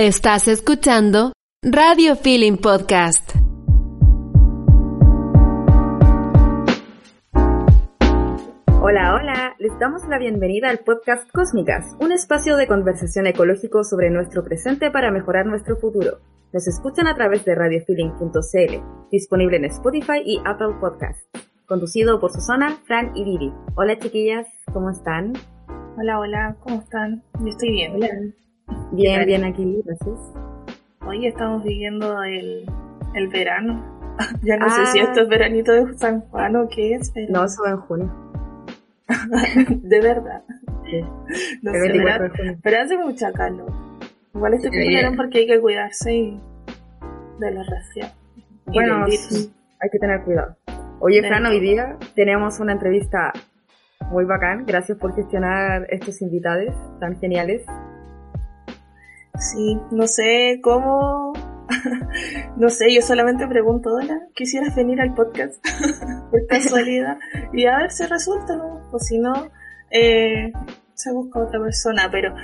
Estás escuchando Radio Feeling Podcast. Hola, hola, les damos la bienvenida al podcast Cósmicas, un espacio de conversación ecológico sobre nuestro presente para mejorar nuestro futuro. Nos escuchan a través de radiofeeling.cl, disponible en Spotify y Apple Podcasts. Conducido por Susana, Fran y Vivi. Hola chiquillas, ¿cómo están? Hola, hola, ¿cómo están? Yo estoy bien. Hola. Bien, bien aquí, gracias. Hoy estamos viviendo el, el verano. ya no Ah. sé si esto es veranito de San Juan o qué es, pero No, eso va en junio. de verdad. Sí, No sé, 24 pero, de junio. pero hace mucha calor. Igual este sí. porque hay que cuidarse y de los resfriados. Bueno, sí, hay que tener cuidado. Oye, Fran, hoy día tenemos una entrevista muy bacán. Gracias por gestionar estos invitados tan geniales. Sí, no sé cómo. no sé, yo solamente pregunto, hola, ¿quisieras venir al podcast? Por casualidad. Y a ver si resulta, ¿no? O si no, eh, se busca otra persona. Pero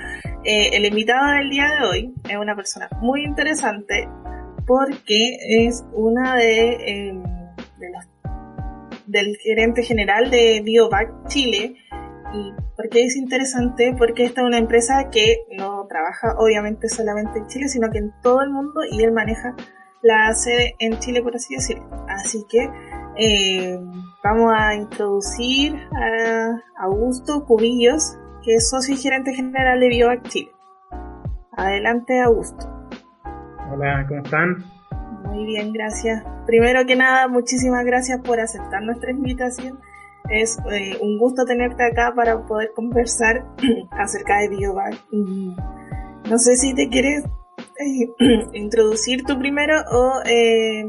eh, el invitado del día de hoy es una persona muy interesante porque es una de, eh, del gerente general de Biovac Chile, ¿Y por qué es interesante? Porque esta es una empresa que no trabaja obviamente solamente en Chile, sino que en todo el mundo y él maneja la sede en Chile, por así decirlo. Así que eh, vamos a introducir a Augusto Cubillos, que es socio y gerente general de Biovac Chile. Adelante, Augusto. Hola, ¿cómo están? Muy bien, gracias. Primero que nada, muchísimas gracias por aceptar nuestra invitación. Es eh, un gusto tenerte acá para poder conversar acerca de Biovac. Y no sé si te quieres eh, introducir tú primero o eh,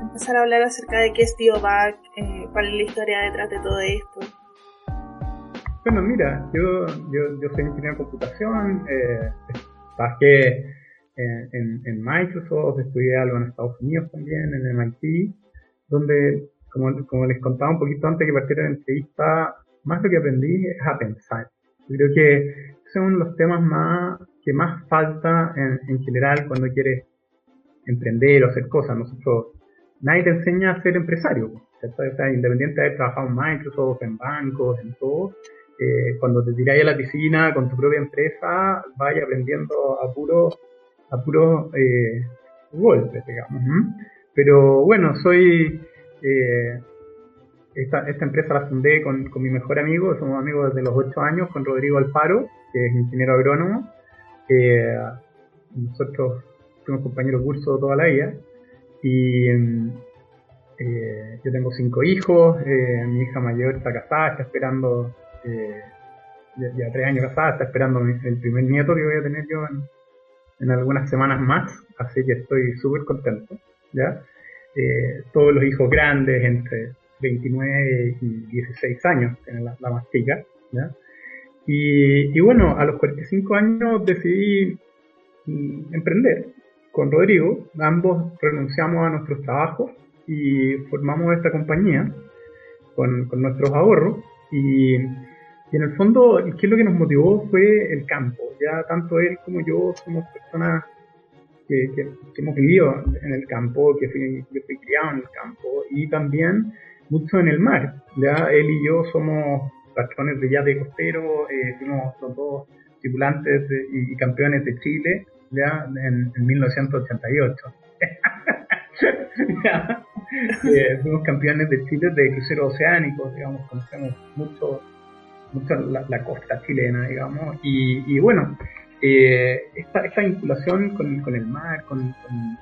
empezar a hablar acerca de qué es Biovac, eh, cuál es la historia detrás de todo esto. Bueno, mira, yo, yo, yo soy ingeniero de computación, eh, trabajé eh, en, en Microsoft, estudié algo en Estados Unidos también, en MIT, donde, como, como les contaba un poquito antes que partiera la entrevista, más lo que aprendí es a pensar. Creo que es uno de los temas más que más falta en, en general cuando quieres emprender o hacer cosas. Nosotros, nadie te enseña a ser empresario, ¿cierto? O sea, independiente de haber trabajado en Microsoft, en bancos, en todo, eh, cuando te tiráis a la piscina con tu propia empresa, vaya aprendiendo a puro, a puro eh, golpes, digamos. Pero bueno, soy, eh, esta, empresa la fundé con, mi mejor amigo, somos amigos desde los 8 años, con Rodrigo Alfaro, que es ingeniero agrónomo. Eh, nosotros fuimos compañeros de curso toda la vida. Y eh, yo tengo cinco hijos, mi hija mayor está casada, está esperando, ya, ya tres años casada, está esperando el primer nieto que voy a tener yo en, en algunas semanas más, así que estoy súper contento, ¿ya? Eh, todos los hijos grandes, entre 29 y 16 años, tiene la, la más chica. Y, bueno, a los 45 años decidí mm, emprender con Rodrigo. Ambos renunciamos a nuestros trabajos y formamos esta compañía con, con nuestros ahorros. Y, y en el fondo, ¿qué es lo que nos motivó? Fue el campo. Ya tanto él como yo somos personas que, hemos vivido en el campo, que fui, fui criado en el campo y también mucho en el mar. Ya él y yo somos patrones de yate costero, eh, fuimos los dos tripulantes y, campeones de Chile ya en, en 1988. Ya. Eh, fuimos campeones de Chile de cruceros oceánicos, digamos, conocemos mucho, mucho la, costa chilena, digamos, y bueno, eh, esta, esta vinculación con, con el mar, con, con-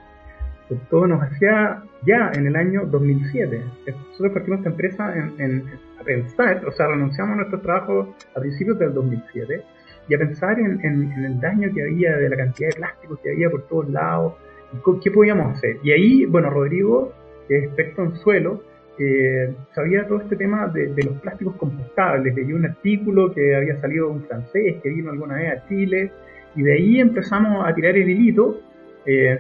con todo nos hacía ya en el año 2007. Nosotros partimos esta empresa en, en- a pensar, o sea, renunciamos a nuestro trabajo a principios del 2007 y a pensar en, en- en el daño que había, de la cantidad de plásticos que había por todos lados, y qué podíamos hacer. Y ahí, bueno, Rodrigo, que es experto en suelo, eh, sabía todo este tema de, los plásticos compostables. Leyó un artículo que había salido de un francés que vino alguna vez a Chile, y de ahí empezamos a tirar el hilito. Eh,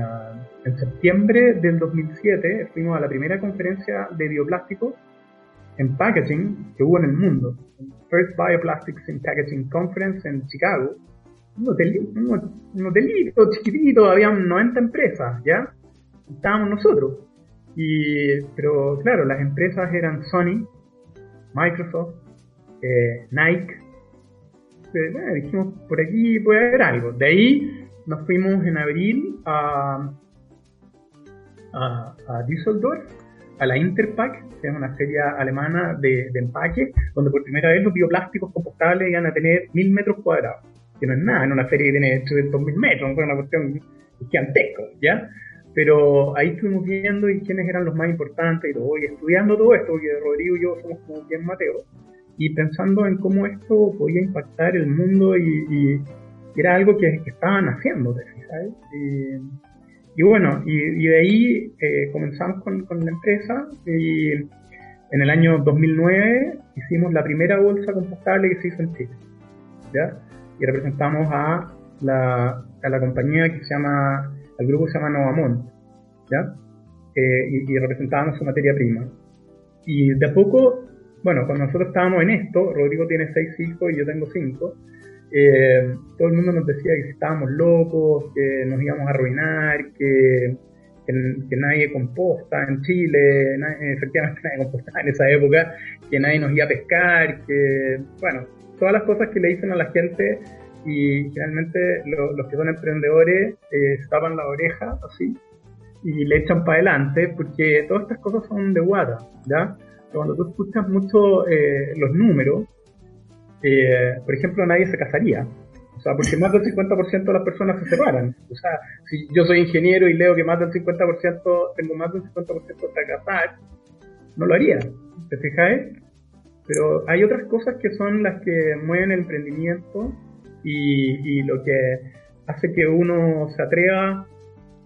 ah, en septiembre del 2007 fuimos a la primera conferencia de bioplásticos en packaging que hubo en el mundo. First Bioplastics in Packaging Conference en Chicago. un, hotelito chiquitito, había 90 empresas, ¿ya? Estábamos nosotros. Y, pero claro, las empresas eran Sony, Microsoft, eh, Nike. Eh, dijimos, por aquí puede haber algo. De ahí nos fuimos en abril a, a, a Düsseldorf, a la Interpack, que es una serie alemana de, de empaque, donde por primera vez los bioplásticos compostables iban a tener mil metros cuadrados, que no es nada en una serie que tiene 2.000 metros, una cuestión gigantesca, ¿ya? Pero ahí estuvimos viendo y quiénes eran los más importantes y todo, y estudiando todo esto, porque Rodrigo y yo somos como bien Mateo, y pensando en cómo esto podía impactar el mundo y, era algo que, estaban haciendo, ¿sabes? Y, bueno, y, de ahí eh, comenzamos con, con, la empresa y en el año 2009 hicimos la primera bolsa compostable que se hizo en Chile, ¿ya? Y representamos a la, a la compañía que se llama el grupo se llama Novamont, ¿ya? Eh, y, representábamos su materia prima. Y de a poco, bueno, cuando nosotros estábamos en esto, Rodrigo tiene seis hijos y yo tengo cinco, eh, todo el mundo nos decía que estábamos locos, que nos íbamos a arruinar, que, que, nadie composta en Chile, efectivamente nadie compostaba en esa época, que nadie nos iba a pescar, que, bueno, todas las cosas que le dicen a la gente y generalmente los que son emprendedores eh, tapan la oreja así y le echan para adelante porque todas estas cosas son de guata, ¿ya? Cuando tú escuchas mucho eh, los números, eh, por ejemplo, nadie se casaría. O sea, porque más del 50% de las personas se separan. O sea, si yo soy ingeniero y leo que más del 50%, tengo más del 50% para casar, no lo haría. ¿Te fijas? Pero hay otras cosas que son las que mueven el emprendimiento y, lo que hace que uno se atreva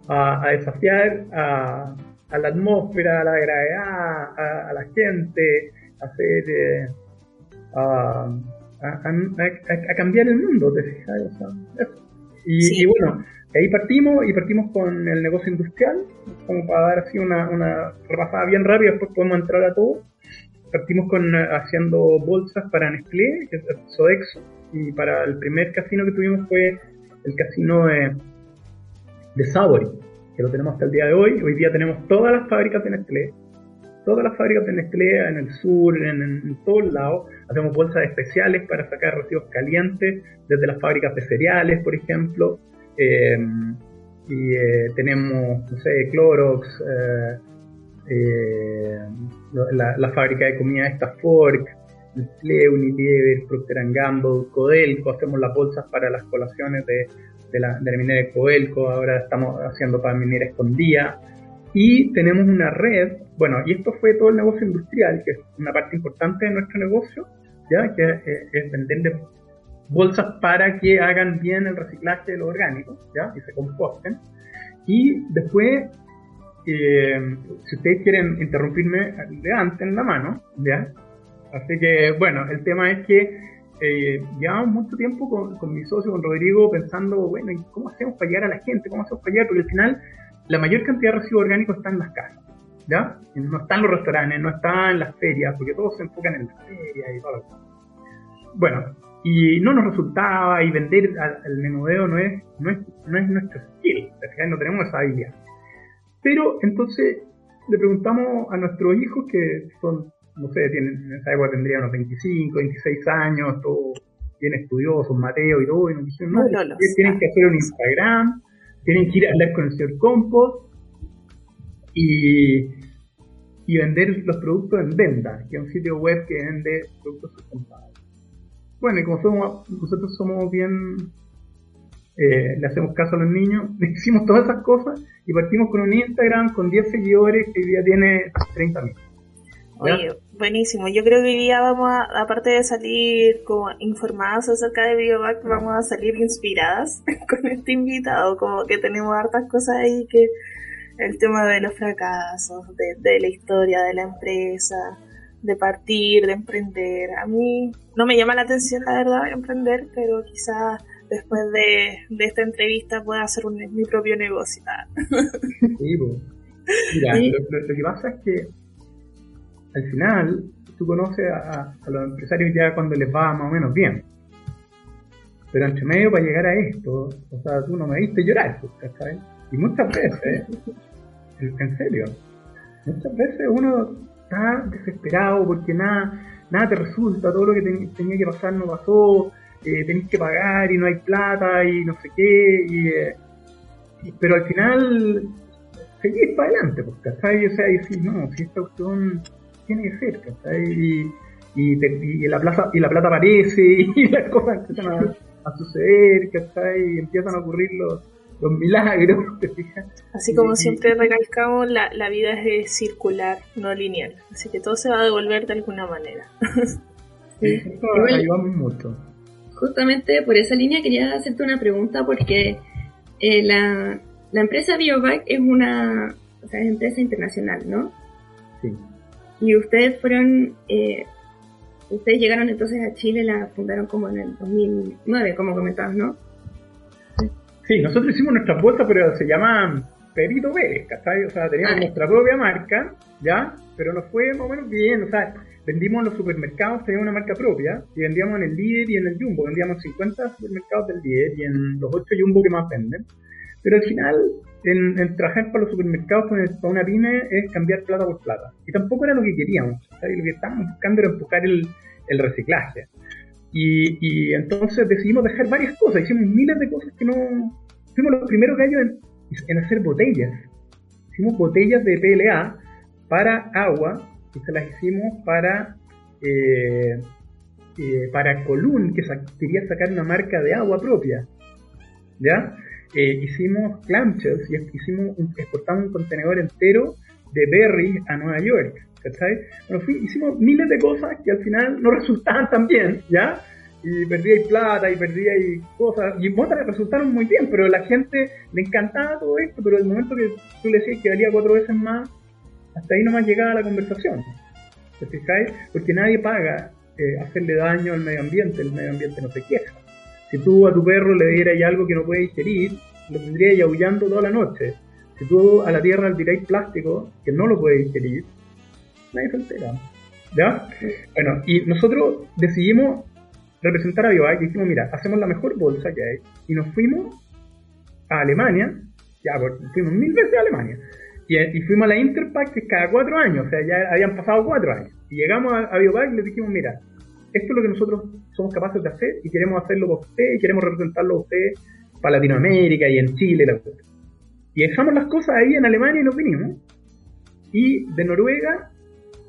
a, desafiar a, la atmósfera, a la gravedad, a, la gente, a hacer... Eh, a, cambiar el mundo, ¿te fijas? y, bueno, ahí partimos y partimos con el negocio industrial, como para dar así una, una repasada bien rápida, después podemos entrar a todo. Partimos con eh, haciendo bolsas para Nestlé, que es Sodexo, y para el primer casino que tuvimos fue el casino de, de Savory, que lo tenemos hasta el día de hoy. Hoy día tenemos todas las fábricas de Nestlé, todas las fábricas de Nestlé en el sur, en, todos lados. Hacemos bolsas especiales para sacar residuos calientes desde las fábricas de cereales, por ejemplo. Eh, y eh, tenemos, no sé, Clorox, eh, la, la, fábrica de comida esta Fork, Nestlé, Unilever, Procter Gamble, Codelco, hacemos las bolsas para las colaciones de, la, de minera de Codelco, ahora estamos haciendo para minera escondida. Y tenemos una red, bueno, y esto fue todo el negocio industrial, que es una parte importante de nuestro negocio, ¿ya? que es, es vender bolsas para que hagan bien el reciclaje de los orgánicos ¿ya? y se composten. Y después, eh, si ustedes quieren interrumpirme, levanten la mano, ¿ya? Así que, bueno, el tema es que eh, llevamos mucho tiempo con, con, mi socio, con Rodrigo, pensando, bueno, ¿y cómo hacemos para llegar a la gente? ¿Cómo hacemos para llegar? Porque al final la mayor cantidad de residuos orgánicos está en las casas, ¿ya? No están los restaurantes, no están las ferias, porque todos se enfocan en las ferias y todo. Bueno, y no nos resultaba, y vender al, menudeo no es, no es, no es nuestro skill, no tenemos esa habilidad. Pero entonces le preguntamos a nuestros hijos, que son no sé, tienen, en esa época tendría unos 25, 26 años, todo bien estudiosos, Mateo y todo, y nos dijeron, no, tienen que hacer un Instagram, tienen que ir a hablar con el señor Compost y, y vender los productos en venta, que es un sitio web que vende productos sustentables. Bueno, y como somos, nosotros somos bien, eh, le hacemos caso a los niños, hicimos todas esas cosas y partimos con un Instagram con 10 seguidores que hoy día tiene 30.000. Oye, buenísimo. Yo creo que hoy día vamos a, aparte de salir como informadas acerca de Biobac, vamos a salir inspiradas con este invitado, como que tenemos hartas cosas ahí que el tema de los fracasos, de, la historia de la empresa, de partir, de emprender. A mí no me llama la atención, la verdad, emprender, pero quizás después de, esta entrevista pueda hacer mi propio negocio. Sí, Mira, lo que pasa es que al final tú conoces a, los empresarios ya cuando les va más o menos bien. pero entre medio para llegar a esto, o sea, tú no me viste llorar, pues, ¿cachai? Y muchas veces, en serio, muchas veces uno está desesperado porque nada, nada te resulta, todo lo que tenía que pasar no pasó, eh, tenés que pagar y no hay plata y no sé qué, y, eh, pero al final seguís para adelante, pues, ¿cachai? O sea, y decís, no, si esta cuestión tiene que ser, ¿cachai? Y, y, la plaza, y la plata aparece y las cosas empiezan a, a suceder, ¿cachai? Y empiezan a ocurrir los, los milagros, ¿te fijas? Así como siempre recalcamos, la, la vida es circular, no lineal. Así que todo se va a devolver de alguna manera. sí, ayudamos mucho. Justamente por esa línea quería hacerte una pregunta porque eh, la, la empresa Biovac es una o sea, es empresa internacional, ¿no? Sí. Y ustedes fueron, eh, ustedes llegaron entonces a Chile, la fundaron como en el 2009, como comentabas, ¿no? Sí, nosotros hicimos nuestra apuesta, pero se llama Perito Pérez, ¿cachai? O sea, teníamos ah. nuestra propia marca, ¿ya? Pero nos fue más o menos bien, o sea, vendimos en los supermercados, teníamos una marca propia, y vendíamos en el líder y en el jumbo, vendíamos 50 supermercados del líder y en los 8 jumbo que más venden. Pero al final, en, trabajar para los supermercados con para una pyme es cambiar plata por plata. Y tampoco era lo que queríamos. Lo que estábamos buscando era empujar el, el reciclaje. Y, entonces decidimos dejar varias cosas, hicimos miles de cosas que no... Fuimos los primeros gallos en, en hacer botellas. Hicimos botellas de PLA para agua y se las hicimos para... Eh, eh, para Colún, que quería sacar una marca de agua propia. ¿Ya? Eh, hicimos clamshells y hicimos exportamos un contenedor entero de berries a Nueva York. ¿cachai? Bueno, hicimos miles de cosas que al final no resultaban tan bien, ¿ya? Y perdí plata y perdí cosas, y otras resultaron muy bien, pero la gente le encantaba todo esto, pero el momento que tú le decías que valía cuatro veces más, hasta ahí nomás llegaba la conversación. ¿Te? Porque nadie paga eh, hacerle daño al medio ambiente, el medio ambiente no se queja. Si tú a tu perro le dieras algo que no puede digerir, lo tendrías aullando toda la noche. Si tú a la tierra le tiráis plástico que no lo puede digerir, nadie se entera. ¿Ya? Bueno, y nosotros decidimos representar a Biovac y dijimos, mira, hacemos la mejor bolsa que hay. Y nos fuimos a Alemania, ya, pues, fuimos mil veces a Alemania. Y, fuimos a la Interpack, que es cada cuatro años, o sea, ya habían pasado cuatro años. Y llegamos a, a Biovac y les dijimos, mira, esto es lo que nosotros somos capaces de hacer y queremos hacerlo por usted y queremos representarlo a usted para Latinoamérica y en Chile. La y dejamos las cosas ahí en Alemania y nos vinimos. Y de Noruega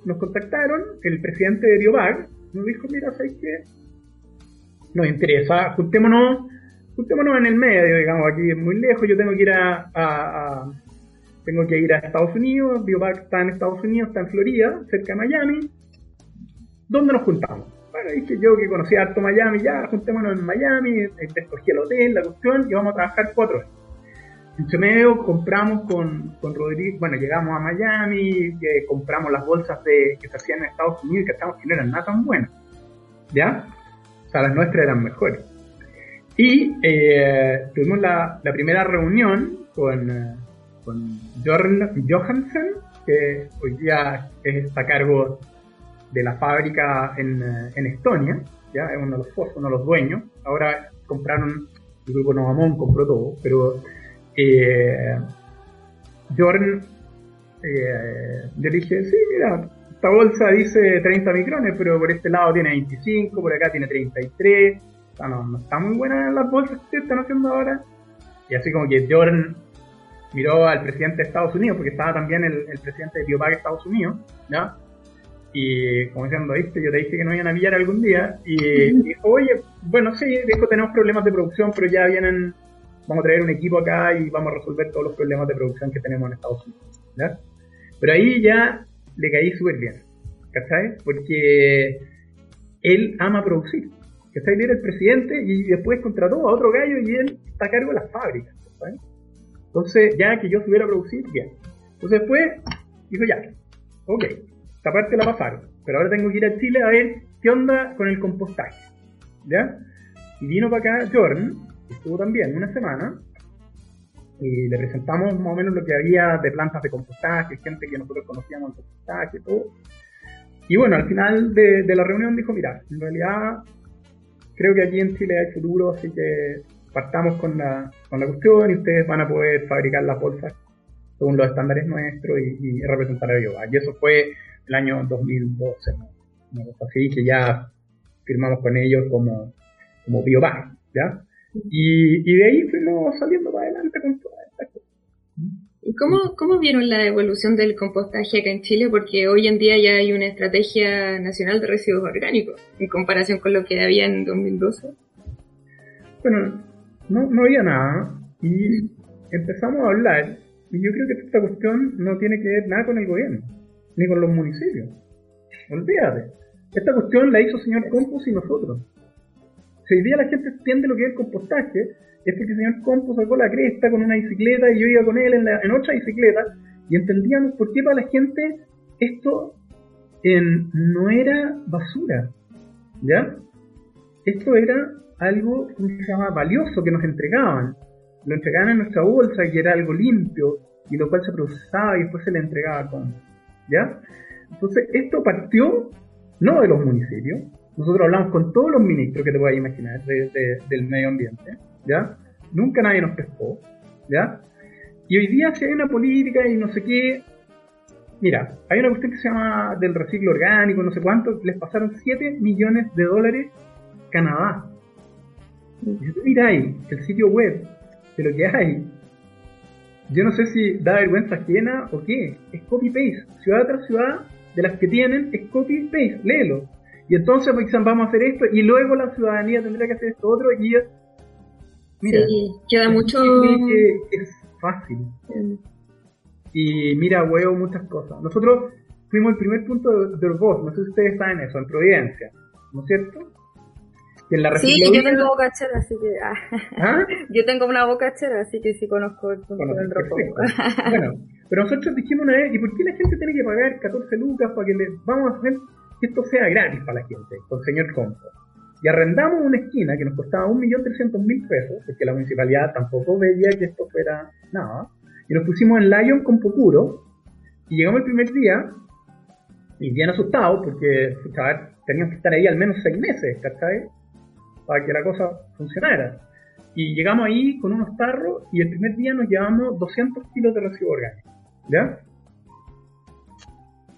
nos contactaron, el presidente de Biobag nos dijo, mira, ¿sabes qué? Nos interesa, juntémonos, juntémonos en el medio, digamos, aquí es muy lejos, yo tengo que ir a, tengo que ir a Estados Unidos, Biobag está en Estados Unidos, está en Florida, cerca de Miami. ¿Dónde nos juntamos? Bueno, dije yo que conocía harto Miami, ya, juntémonos en Miami, escogí el hotel, la cuestión, y vamos a trabajar cuatro horas. En medio compramos con, con Rodrigo, bueno, llegamos a Miami, compramos las bolsas de, que se hacían en Estados Unidos, que, que no eran nada tan buenas, ¿ya? O sea, las nuestras eran mejores. Y eh, tuvimos la, la, primera reunión con, eh, con Jorn Johansen, que hoy día está a cargo de la fábrica en, eh, en Estonia, ya es uno de los uno de los dueños. Ahora compraron, el grupo Novamón compró todo, pero eh, Jordan, eh, yo dije, sí, mira, esta bolsa dice 30 micrones, pero por este lado tiene 25, por acá tiene 33. O sea, no, está muy buena las bolsas que están haciendo ahora. Y así como que Jordan miró al presidente de Estados Unidos, porque estaba también el, presidente de Biopag de Estados Unidos, ¿ya? Y como diciendo, ¿viste? Yo te dije que no iban a pillar algún día. Y, dijo, oye, bueno, sí, dijo, tenemos problemas de producción, pero ya vienen, vamos a traer un equipo acá y vamos a resolver todos los problemas de producción que tenemos en Estados Unidos. Pero ahí ya le caí súper bien, ¿cachai? Porque él ama producir. ¿Cachai? Él era el presidente y después contrató a otro gallo y él está a cargo de las fábricas, ¿cachai? Entonces, ya que yo supiera producir, bien. Entonces después dijo, ya, ok, esta parte la pasaron, pero ahora tengo que ir a Chile a ver qué onda con el compostaje. ¿Ya? Y vino para acá Jordan, estuvo también una semana, y le presentamos más o menos lo que había de plantas de compostaje, gente que nosotros conocíamos el compostaje todo. Y bueno, al final de, la reunión dijo, mira, en realidad creo que aquí en Chile hay futuro, así que partamos con la, con la cuestión y ustedes van a poder fabricar las bolsas según los estándares nuestros y, representar a Biobar. Y eso fue el año 2012, ¿no? una cosa así, que ya firmamos con ellos como, como Biobar, ¿ya? Y, y de ahí fuimos saliendo para adelante con todas estas cosas. ¿Y cómo, cómo vieron la evolución del compostaje acá en Chile? Porque hoy en día ya hay una estrategia nacional de residuos orgánicos en comparación con lo que había en 2012. Bueno, no, no había nada y empezamos a hablar y yo creo que esta cuestión no tiene que ver nada con el gobierno, ni con los municipios. Olvídate. Esta cuestión la hizo señor Compos y nosotros. Si hoy día la gente entiende lo que es el compostaje, es porque el señor Compos sacó la cresta con una bicicleta y yo iba con él en, la, en otra bicicleta y entendíamos por qué para la gente esto no era basura. ¿Ya? Esto era algo que se llama valioso que nos entregaban. Lo entregaban en nuestra bolsa y era algo limpio y lo cual se procesaba y después se le entregaba con. ¿Ya? Entonces, esto partió no de los municipios. Nosotros hablamos con todos los ministros que te puedas imaginar del medio ambiente. ¿Ya? Nunca nadie nos pescó. ¿Ya? Y hoy día si hay una política y no sé qué, Mira, hay una cuestión que se llama del reciclo orgánico, no sé cuánto, les pasaron 7 millones de dólares Canadá. Y si tú miráis el sitio web de lo que hay, yo no sé si da vergüenza ajena o qué. Es copy-paste. Ciudad tras ciudad, de las que tienen, es copy-paste. Léelo. Y entonces pues, vamos a hacer esto y luego la ciudadanía tendrá que hacer esto otro y Mira, sí, queda mucho... es fácil. Y mira, huevo, muchas cosas. Nosotros fuimos el primer punto de, de no sé si ustedes saben eso, en Providencia, ¿no es cierto? Sí, yo tengo boca chera, así que. Ah. ¿Ah? Yo tengo una boca chera, así que sí conozco el punto del bueno, pero nosotros dijimos una vez, ¿y por qué la gente tiene que pagar 14 lucas para que le. Vamos a hacer que esto sea gratis para la gente, con señor Compo? Y arrendamos una esquina que nos costaba 1.300.000 pesos, porque la municipalidad tampoco veía que esto fuera nada. Y nos pusimos en Lion con Pocuro, y llegamos el primer día, y bien asustados, porque, teníamos que estar ahí al menos seis meses, ¿cachai? Para que la cosa funcionara. Y llegamos ahí con unos tarros y el primer día nos llevamos 200 kilos de residuos orgánicos. ¿Ya?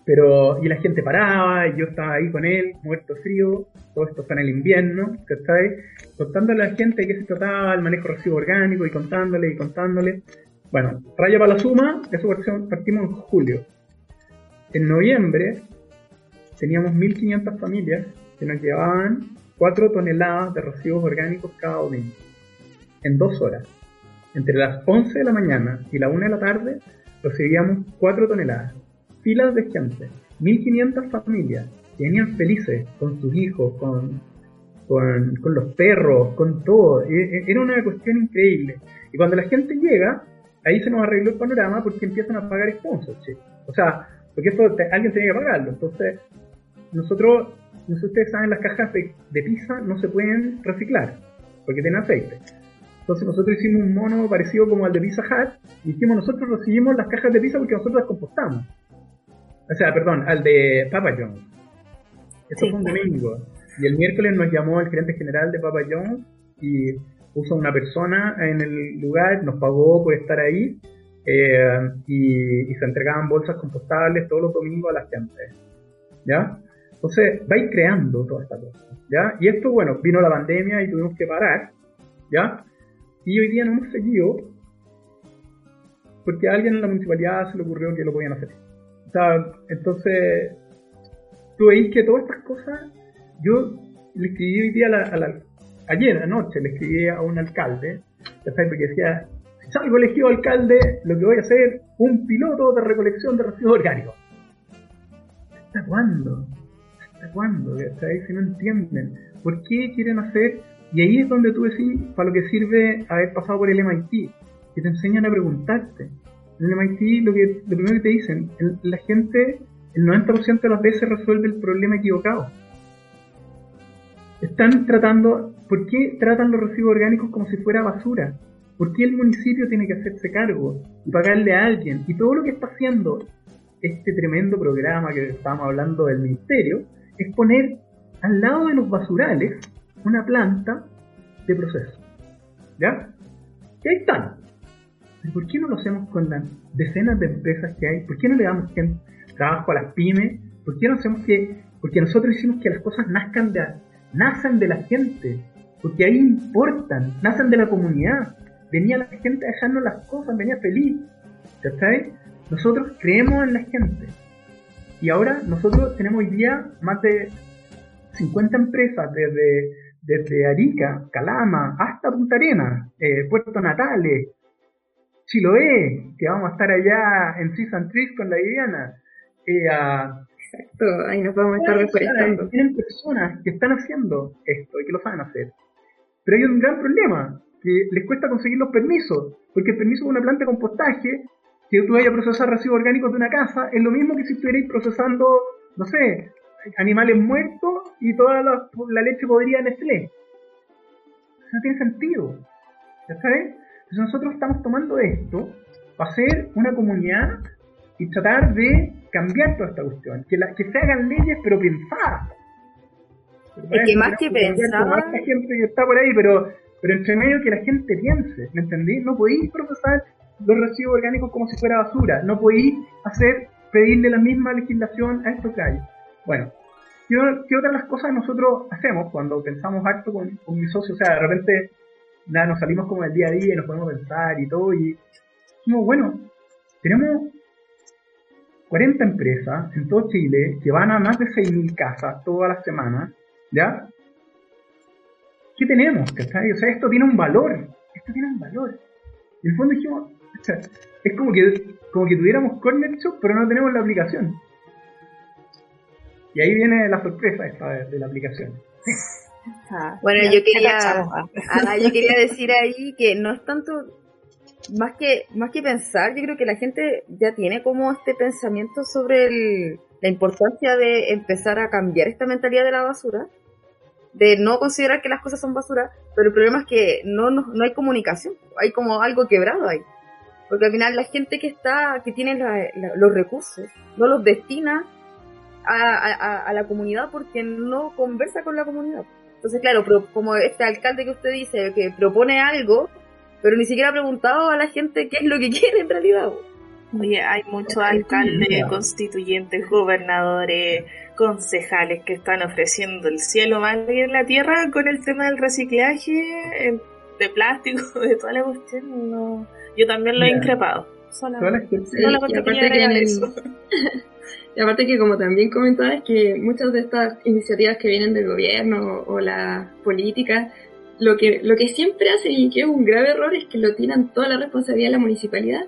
Pero, y la gente paraba, y yo estaba ahí con él, muerto frío, todo esto fue en el invierno, ¿cachai? Contándole a la gente de qué se trataba el manejo de residuos orgánicos y contándole y contándole. Bueno, raya para la suma, eso partimos en julio. En noviembre teníamos 1.500 familias que nos llevaban 4 toneladas de residuos orgánicos cada domingo, en dos horas. Entre las 11 de la mañana y la 1 de la tarde recibíamos 4 toneladas. Filas de gente, 1500 familias venían felices con sus hijos, con, con, los perros, con todo. E, e, era una cuestión increíble. Y cuando la gente llega, ahí se nos arregló el panorama porque empiezan a pagar sponsorship. O sea, porque esto alguien tenía que pagarlo. Entonces, nosotros no sé si ustedes saben, las cajas de, pizza no se pueden reciclar porque tienen aceite. Entonces nosotros hicimos un mono parecido como al de Pizza Hut y dijimos nosotros recibimos las cajas de pizza porque nosotros las compostamos. O sea, perdón, al de Papa John's. Eso fue un domingo. Y el miércoles nos llamó el gerente general de Papa John's y puso una persona en el lugar, nos pagó por estar ahí eh, y, y, se entregaban bolsas compostables todos los domingos a la gente. ¿Ya? Entonces, vais creando toda esta cosa, ¿ya? Y esto, bueno, vino la pandemia y tuvimos que parar, ¿ya? Y hoy día no hemos seguido porque a alguien en la municipalidad se le ocurrió que lo podían hacer. O sea, entonces, tú veis que todas estas cosas, yo le escribí hoy día a la, ayer anoche le escribí a un alcalde, porque decía, si salgo elegido alcalde, lo que voy a hacer, un piloto de recolección de residuos orgánicos. ¿Hasta cuándo? ¿Hasta cuándo? Si no entienden. ¿Por qué quieren hacer? Y ahí es donde tú decís para lo que sirve haber pasado por el MIT, que te enseñan a preguntarte. En el MIT lo, que, lo primero que te dicen, la gente, el 90% de las veces resuelve el problema equivocado. Están tratando, ¿por qué tratan los residuos orgánicos como si fuera basura? ¿Por qué el municipio tiene que hacerse cargo y pagarle a alguien? Y todo lo que está haciendo este tremendo programa que estábamos hablando del ministerio, es poner al lado de los basurales una planta de proceso. ¿Ya? Y ahí están. ¿Por qué no lo hacemos con las decenas de empresas que hay? ¿Por qué no le damos trabajo a las pymes? ¿Por qué no hacemos que.? Porque nosotros hicimos que las cosas nazcan de, nacen de la gente. Porque ahí importan, nacen de la comunidad. Venía la gente a dejarnos las cosas, venía feliz. ¿Cachai? Nosotros creemos en la gente. Y ahora nosotros tenemos hoy día más de 50 empresas desde, desde Arica, Calama, hasta Punta Arenas, eh, Puerto Natales, Chiloé, que vamos a estar allá en Season Trees con la Viviana. Eh, Exacto, ahí nos vamos a estar reforestando. Tienen personas que están haciendo esto y que lo saben hacer. Pero hay un gran problema, que les cuesta conseguir los permisos, porque el permiso de una planta de compostaje, que tú vayas a procesar residuos orgánicos de una casa, es lo mismo que si estuvierais procesando, no sé, animales muertos y toda la, leche podría en. Eso no tiene sentido. ¿Ya sabes? Entonces nosotros estamos tomando esto para hacer una comunidad y tratar de cambiar toda esta cuestión. Que, la, que se hagan leyes pero pensadas. Es que más que pensar... Hay gente que está por ahí, pero, pero entre medio que la gente piense, ¿me entendí? No podéis procesar los residuos orgánicos como si fuera basura. No podéis hacer, pedirle la misma legislación a estos calles. Bueno, ¿qué, ¿qué, otras cosas nosotros hacemos cuando pensamos harto con, con mi socio? O sea, de repente nada, nos salimos como del día a día y nos podemos pensar y todo. Y dijimos, bueno, tenemos 40 empresas en todo Chile que van a más de 6.000 casas todas las semanas, ¿ya? ¿Qué tenemos? ¿cachai? O sea, esto tiene un valor. Esto tiene un valor. En el fondo dijimos, es como que, como que tuviéramos Corner Shop, pero no tenemos la aplicación. Y ahí viene la sorpresa esta de, la aplicación. bueno, yo quería, yo quería decir ahí que no es tanto, más que, más que pensar, yo creo que la gente ya tiene como este pensamiento sobre la importancia de empezar a cambiar esta mentalidad de la basura, de no considerar que las cosas son basura, pero el problema es que no, no, no hay comunicación, hay como algo quebrado ahí. Porque al final la gente que está, que tiene los recursos, no los destina a, la comunidad porque no conversa con la comunidad. Entonces, claro, como este alcalde que usted dice, que propone algo, pero ni siquiera ha preguntado a la gente qué es lo que quiere en realidad. Oye, hay muchos alcaldes, constituyentes, gobernadores, concejales que están ofreciendo el cielo más en la tierra con el tema del reciclaje de plástico, de toda la cuestión. Yo también lo he increpado. Solamente, Y aparte que como también comentabas que muchas de estas iniciativas que vienen del gobierno o la política, lo que, lo que siempre hacen y que es un grave error es que lo tiran toda la responsabilidad a la municipalidad,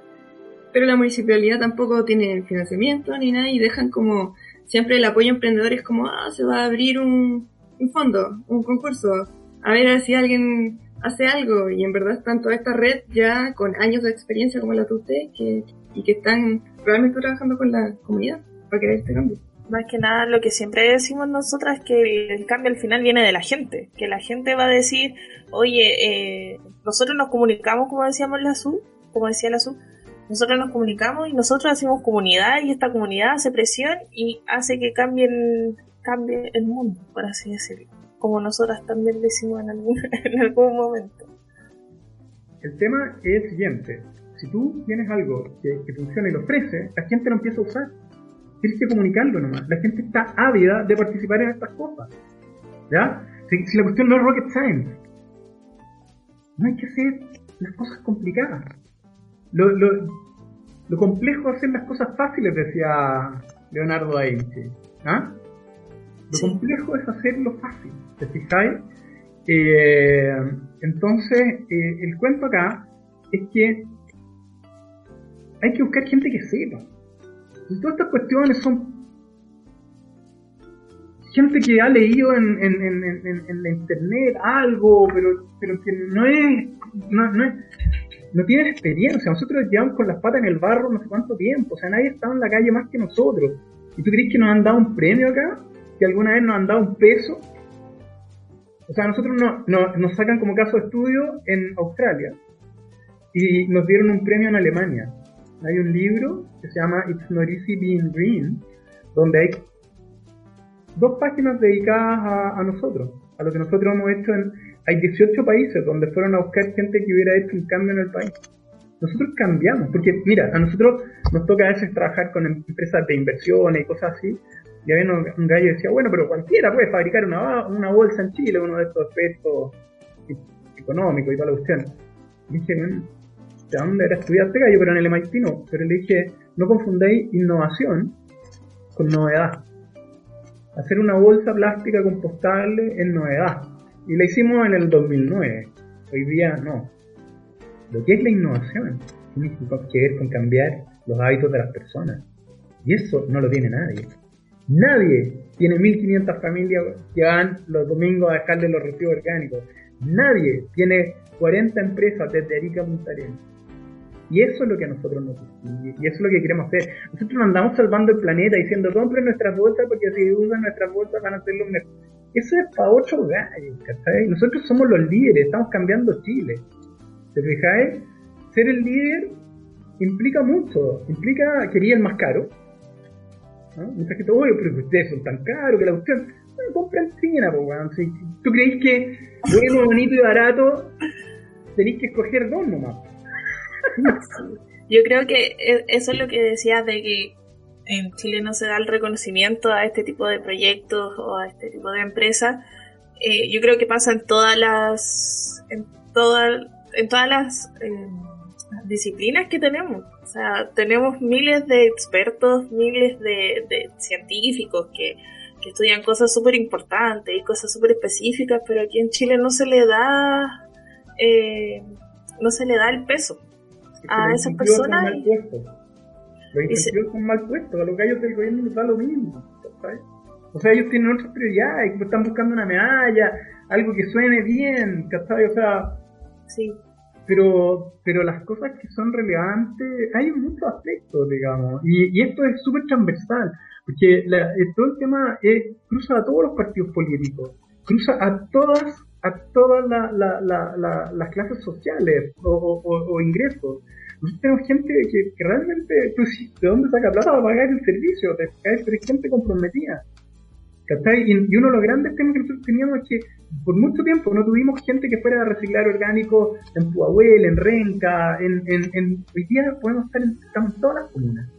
pero la municipalidad tampoco tiene financiamiento ni nada y dejan como siempre el apoyo a emprendedores como, ah, se va a abrir un, un fondo, un concurso, a ver si alguien hace algo y en verdad están toda esta red ya con años de experiencia como la de ustedes que, y que están realmente trabajando con la comunidad para este cambio. Más que nada, lo que siempre decimos nosotras que el cambio al final viene de la gente, que la gente va a decir, oye, eh, nosotros nos comunicamos, como decíamos la SU, como decía la SU, nosotros nos comunicamos y nosotros hacemos comunidad y esta comunidad hace presión y hace que cambien, cambie el mundo, por así decirlo, como nosotras también decimos en algún, en algún momento. El tema es el siguiente, si tú tienes algo que, que funciona y lo ofrece, la gente lo empieza a usar tienes que comunicarlo nomás. La gente está ávida de participar en estas cosas. ¿Ya? Si, la cuestión no es rocket science, no hay que hacer las cosas complicadas. Lo, lo, complejo es hacer las cosas fáciles, decía Leonardo da Vinci. ¿Ah? Lo complejo es hacerlo fácil, ¿te fijáis? Eh, entonces, eh, el cuento acá es que hay que buscar gente que sepa todas estas cuestiones son gente que ha leído en, la internet algo, pero, pero que no es, no, no es, no tiene experiencia. Nosotros llevamos con las patas en el barro no sé cuánto tiempo, o sea, nadie está en la calle más que nosotros. ¿Y tú crees que nos han dado un premio acá? ¿Que alguna vez nos han dado un peso? O sea, nosotros no, no, nos sacan como caso de estudio en Australia y nos dieron un premio en Alemania hay un libro que se llama It's Not Easy Being Green, donde hay dos páginas dedicadas a, nosotros. a lo que nosotros hemos hecho en... Hay 18 países donde fueron a buscar gente que hubiera hecho un cambio en el país. Nosotros cambiamos, porque mira, a nosotros nos toca a veces trabajar con empresas de inversiones y cosas así, y había un, gallo que decía, bueno, pero cualquiera puede fabricar una, una bolsa en Chile, uno de estos efectos económicos y toda la cuestión. Dije, ¿de dónde era estudiar este gallo? Pero en el MIT no. Pero le dije, no confundáis innovación con novedad. Hacer una bolsa plástica compostable es novedad. Y la hicimos en el 2009. Hoy día no. Lo que es la innovación tiene que ver con cambiar los hábitos de las personas. Y eso no lo tiene nadie. Nadie tiene 1500 familias que van los domingos a dejarle los residuos orgánicos. Nadie tiene 40 empresas desde Arica a Punta Arenas. Y eso es lo que nosotros nos y eso es lo que queremos hacer. Nosotros no andamos salvando el planeta diciendo compren nuestras bolsas porque si usan nuestras bolsas van a ser los mejores. Eso es para ocho gallos, ¿cachai? Nosotros somos los líderes, estamos cambiando Chile. ¿Te fijáis? Ser el líder implica mucho, implica quería el más caro, ¿no? Mucha gente, oye, pero ustedes son tan caros que la cuestión. Bueno, compren China, pues, weón. Si tú creéis que bueno, bonito y barato, tenéis que escoger dos nomás. Yo creo que e, eso es lo que decías de que en Chile no se da el reconocimiento a este tipo de proyectos o a este tipo de empresas. Eh, yo creo que pasa en todas las en todas en todas las eh, disciplinas que tenemos. O sea, tenemos miles de expertos, miles de, científicos que, estudian cosas súper importantes y cosas súper específicas, pero aquí en Chile no se le da eh, no se le da el peso a esas personas. Los incentivos son mal puestos, a los gallos del gobierno les da lo mismo. O sea, ellos tienen otras prioridades, están buscando una medalla, algo que suene bien, ¿cachai? O sea, sí. Pero, pero las cosas que son relevantes, hay muchos aspectos, digamos, y, y esto es súper transversal, porque eh, todo el tema es, cruza a todos los partidos políticos, cruza a todas a todas las clases sociales o, ingresos. Nosotros tenemos gente que, realmente, pues, ¿de dónde saca plata para pagar el servicio? Pero gente comprometida. Y, uno de los grandes temas que nosotros teníamos es que por mucho tiempo no tuvimos gente que fuera a reciclar orgánico en Puahuel, en Renca, en, en, hoy día podemos estar en, todas las comunas.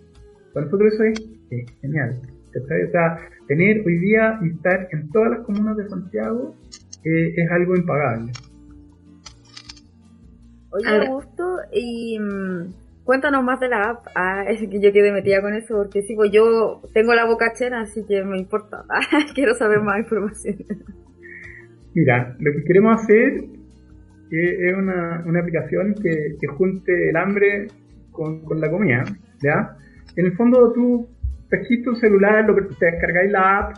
Para nosotros eso es eh, genial. O sea, tener hoy día y estar en todas las comunas de Santiago es algo impagable. Oye, Augusto, y mm, cuéntanos más de la app. Ah, es que yo quedé metida con eso porque sí, pues yo tengo la boca llena, así que me importa. Quiero saber más información. Mira, lo que queremos hacer es una, una aplicación que, que, junte el hambre con, con, la comida, ¿ya? En el fondo tú pesquís tu celular, lo, te descargáis la app,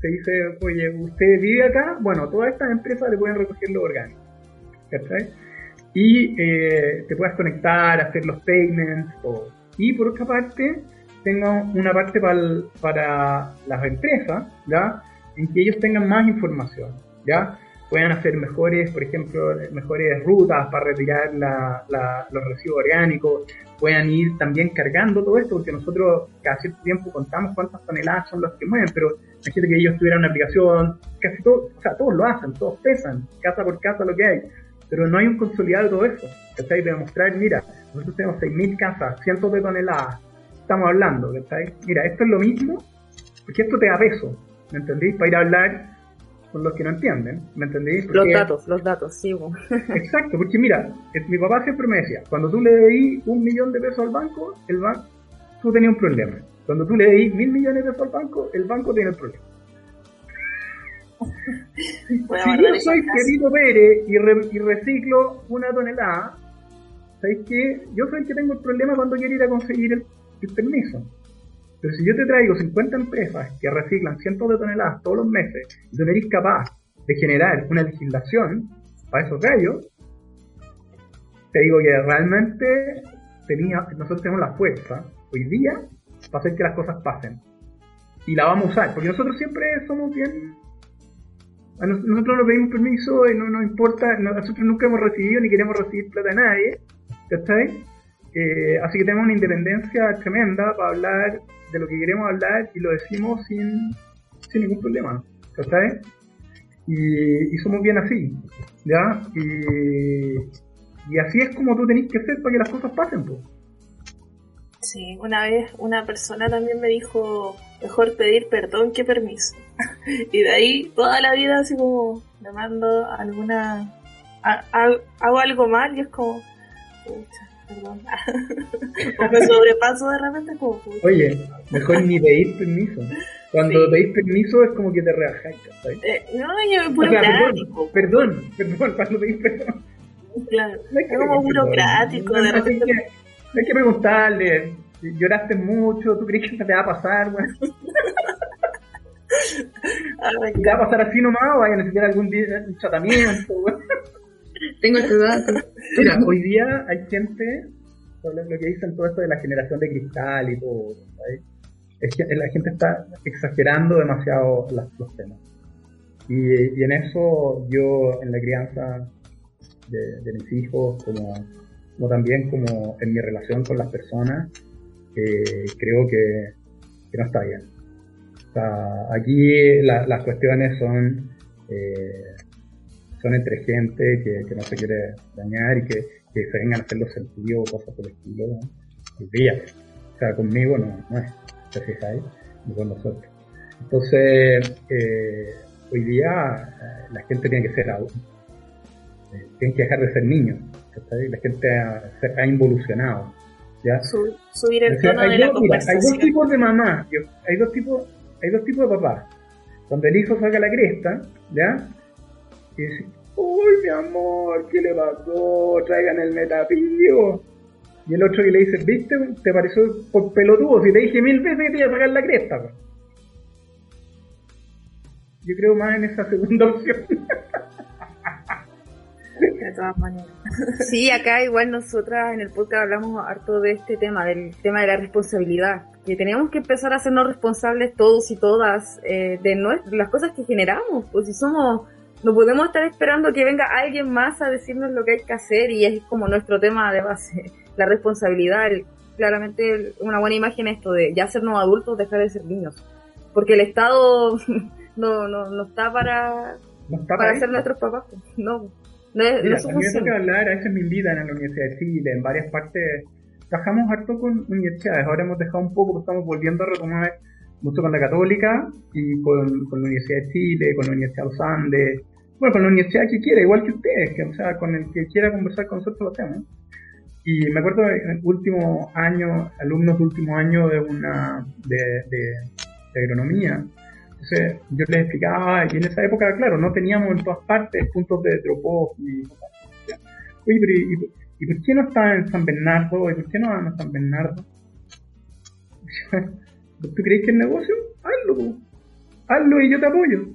te dice, oye, ¿usted vive acá? Bueno, todas estas empresas le pueden recoger los orgánicos. ¿Cachai? Y eh, te puedes conectar, hacer los payments, todo. Y por otra parte, tengo una parte para, para las empresas, ¿ya? En que ellos tengan más información, ¿ya? Puedan hacer mejores, por ejemplo, mejores rutas para retirar los residuos orgánicos, puedan ir también cargando todo esto, porque nosotros cada cierto tiempo contamos cuántas toneladas son las que mueven, pero imagínate que ellos tuvieran una aplicación, casi todos, o sea, todos lo hacen, todos pesan, casa por casa lo que hay, pero no hay un consolidado de todo eso. De demostrar, mira, nosotros tenemos 6.000 casas, cientos de toneladas, estamos hablando, ¿cachai? Mira, esto es lo mismo, porque esto te da peso, ¿me entendéis? Para ir a hablar con los que no entienden, ¿me entendéis? los datos, los datos, sí. Exacto, porque mira, mi papá siempre me decía, cuando tú le debí un millón de pesos al banco, el banco, tú tenías un problema. Cuando tú le debí mil millones de pesos al banco, el banco tiene el problema. Si yo soy querido Pérez y, y, reciclo una tonelada, ¿sabes qué? Yo soy el que tengo el problema cuando quiero ir a conseguir el permiso. Pero si yo te traigo 50 empresas que reciclan cientos de toneladas todos los meses y tú eres capaz de generar una legislación para esos gallos, te digo que realmente tenía, nosotros tenemos la fuerza hoy día para hacer que las cosas pasen. Y la vamos a usar, porque nosotros siempre somos bien... Nosotros no pedimos permiso y no nos importa, nosotros nunca hemos recibido ni queremos recibir plata de nadie, ¿cachai? Eh, así que tenemos una independencia tremenda para hablar de lo que queremos hablar y lo decimos sin, ningún problema, ¿sabes? y, y somos bien así, ¿ya? Y, así es como tú tenés que ser para que las cosas pasen, pues. Sí, una vez una persona también me dijo, mejor pedir perdón que permiso. y de ahí toda la vida así como me mando alguna... hago algo mal y es como... perdón. o me sobrepaso de repente como... Oye, mejor ni pedir permiso. Cuando pedís permiso es como que te rebajáis, eh, no, yo burocrático. Perdón, perdón, cuando pedís perdón. Claro, es como burocrático. de repente... hay que preguntarle, lloraste mucho, ¿tú crees que te va a pasar, güey? ¿Te va a pasar así nomás o vaya a necesitar algún día un tratamiento, güey? Tengo tu dato. Mira, hoy día hay gente, lo que dicen todo esto de la generación de cristal y todo, ¿sabes? es que la gente está exagerando demasiado los temas. Y, en eso yo, en la crianza de, mis hijos, como, también como en mi relación con las personas, creo que, no está bien. aquí las cuestiones son, eh, son entre gente que, no se quiere dañar y que, se vengan a hacer los sentidos o cosas por el estilo. ¿no? O sea, conmigo no, no es ¿te fijáis? Y con nosotros. Entonces, eh, hoy día eh, la gente tiene que ser adulto. Eh, tienen que dejar de ser niños. La gente ha, involucionado. ¿Ya? subir el tono de la conversación. Hay dos tipos de mamá, hay dos tipos, hay dos tipos de papá. Cuando el hijo saca la cresta, ¿ya? Y dice, uy mi amor, ¿qué le pasó? Traigan el metapío. Y el otro que le dice, ¿viste? ¿Te pareció por pelotudo? Si te dije mil veces que te iba a sacar la cresta. Yo creo más en esa segunda opción. De todas maneras. Sí, acá igual nosotras en el podcast hablamos harto de este tema, del tema de la responsabilidad. Que tenemos que empezar a hacernos responsables todos y todas eh, de las cosas que generamos. Pues si somos no podemos estar esperando que venga alguien más a decirnos lo que hay que hacer y es como nuestro tema de base la responsabilidad, claramente una buena imagen esto de ya sernos adultos, dejar de ser niños. Porque el Estado no, no, no está para, para ser nuestros papás. No, es, Mira, no que hablar, a veces me invitan a la Universidad de Chile, en varias partes. Trabajamos harto con universidades, ahora hemos dejado un poco, estamos volviendo a retomar mucho con la Católica y con, con la Universidad de Chile, con la Universidad de los Andes, bueno, con la universidad que quiera, igual que ustedes, que, o sea, con el que quiera conversar con nosotros lo hacemos. Y me acuerdo en el último año, alumnos de último año de una de, de, agronomía. Entonces yo les explicaba, y en esa época, claro, no teníamos en todas partes puntos de Dropbox y Oye, pero ¿y, por qué no está en San Bernardo? ¿Y por qué no en San Bernardo? ¿Tú crees que es negocio? Hazlo, hazlo y yo te apoyo.